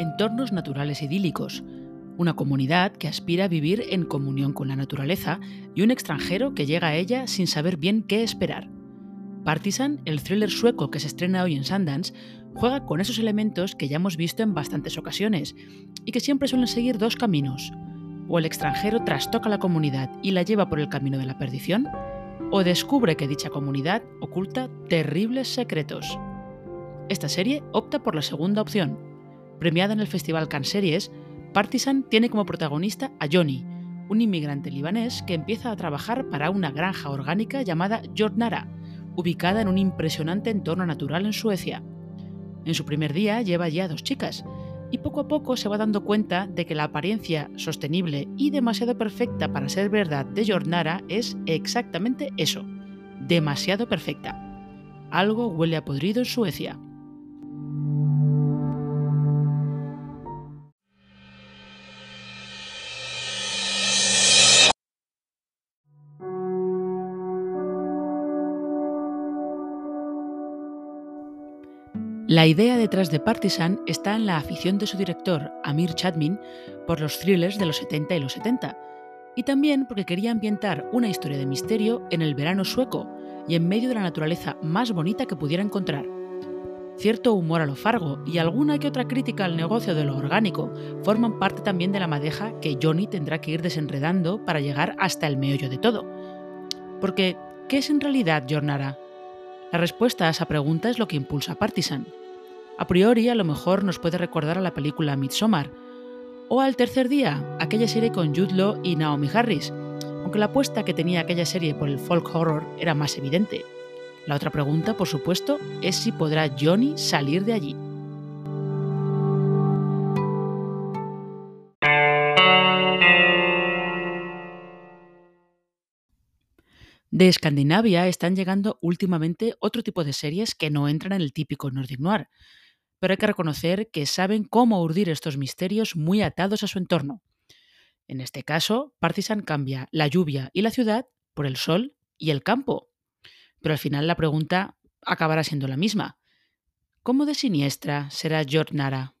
Entornos naturales idílicos, una comunidad que aspira a vivir en comunión con la naturaleza y un extranjero que llega a ella sin saber bien qué esperar. Partisan, el thriller sueco que se estrena hoy en Sundance, juega con esos elementos que ya hemos visto en bastantes ocasiones y que siempre suelen seguir dos caminos. O el extranjero trastoca la comunidad y la lleva por el camino de la perdición, o descubre que dicha comunidad oculta terribles secretos. Esta serie opta por la segunda opción. Premiada en el Festival Cannes Series, Partisan tiene como protagonista a Johnny, un inmigrante libanés que empieza a trabajar para una granja orgánica llamada Jordnara, ubicada en un impresionante entorno natural en Suecia. En su primer día lleva ya dos chicas, y poco a poco se va dando cuenta de que la apariencia sostenible y demasiado perfecta para ser verdad de Jordnara es exactamente eso, demasiado perfecta. Algo huele a podrido en Suecia. La idea detrás de Partisan está en la afición de su director, Amir Chadmin, por los thrillers de los 70 y los 70, y también porque quería ambientar una historia de misterio en el verano sueco y en medio de la naturaleza más bonita que pudiera encontrar. Cierto humor a lo fargo y alguna que otra crítica al negocio de lo orgánico forman parte también de la madeja que Johnny tendrá que ir desenredando para llegar hasta el meollo de todo. Porque, ¿qué es en realidad Jornara? La respuesta a esa pregunta es lo que impulsa Partisan. A priori, a lo mejor nos puede recordar a la película Midsommar, o al tercer día, aquella serie con Jude Law y Naomi Harris, aunque la apuesta que tenía aquella serie por el folk horror era más evidente. La otra pregunta, por supuesto, es si podrá Johnny salir de allí. De Escandinavia están llegando últimamente otro tipo de series que no entran en el típico Nordic Noir, pero hay que reconocer que saben cómo urdir estos misterios muy atados a su entorno. En este caso, Partisan cambia la lluvia y la ciudad por el sol y el campo. Pero al final la pregunta acabará siendo la misma. ¿Cómo de siniestra será Nara?